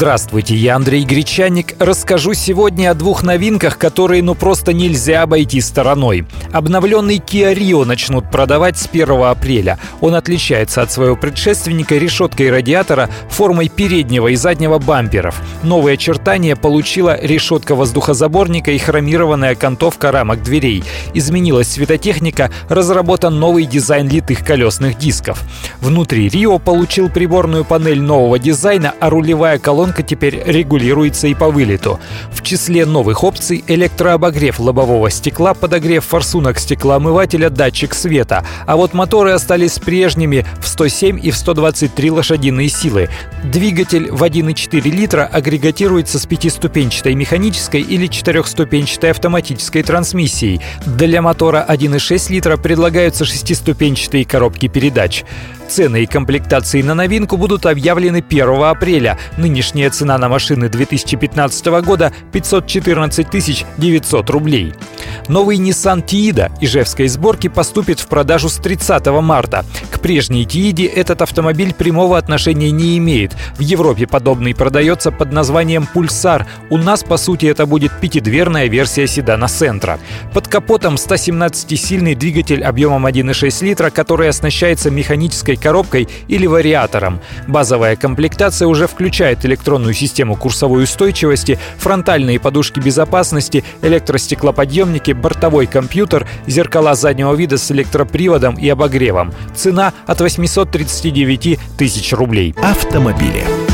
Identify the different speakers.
Speaker 1: Здравствуйте, я Андрей Гречаник. Расскажу сегодня о двух новинках, которые ну просто нельзя обойти стороной. Обновленный Kia Rio начнут продавать с 1 апреля. Он отличается от своего предшественника решеткой радиатора, формой переднего и заднего бамперов. Новые очертания получила решетка воздухозаборника и хромированная окантовка рамок дверей. Изменилась светотехника, разработан новый дизайн литых колесных дисков. Внутри Rio получил приборную панель нового дизайна, а рулевая колонка колонка теперь регулируется и по вылету. В числе новых опций электрообогрев лобового стекла, подогрев форсунок стеклоомывателя, датчик света. А вот моторы остались прежними в 107 и в 123 лошадиные силы. Двигатель в 1,4 литра агрегатируется с пятиступенчатой механической или четырехступенчатой автоматической трансмиссией. Для мотора 1,6 литра предлагаются шестиступенчатые коробки передач. Цены и комплектации на новинку будут объявлены 1 апреля. Нынешняя цена на машины 2015 года 514 900 рублей. Новый Nissan Tiida ижевской сборки поступит в продажу с 30 марта. К прежней Tiide этот автомобиль прямого отношения не имеет. В Европе подобный продается под названием Pulsar. У нас, по сути, это будет пятидверная версия седана Сентра. Под капотом 117-сильный двигатель объемом 1,6 литра, который оснащается механической коробкой или вариатором. Базовая комплектация уже включает электронную систему курсовой устойчивости, фронтальные подушки безопасности, электростеклоподъемники, бортовой компьютер, зеркала заднего вида с электроприводом и обогревом. Цена от 839 тысяч рублей.
Speaker 2: Автомобили.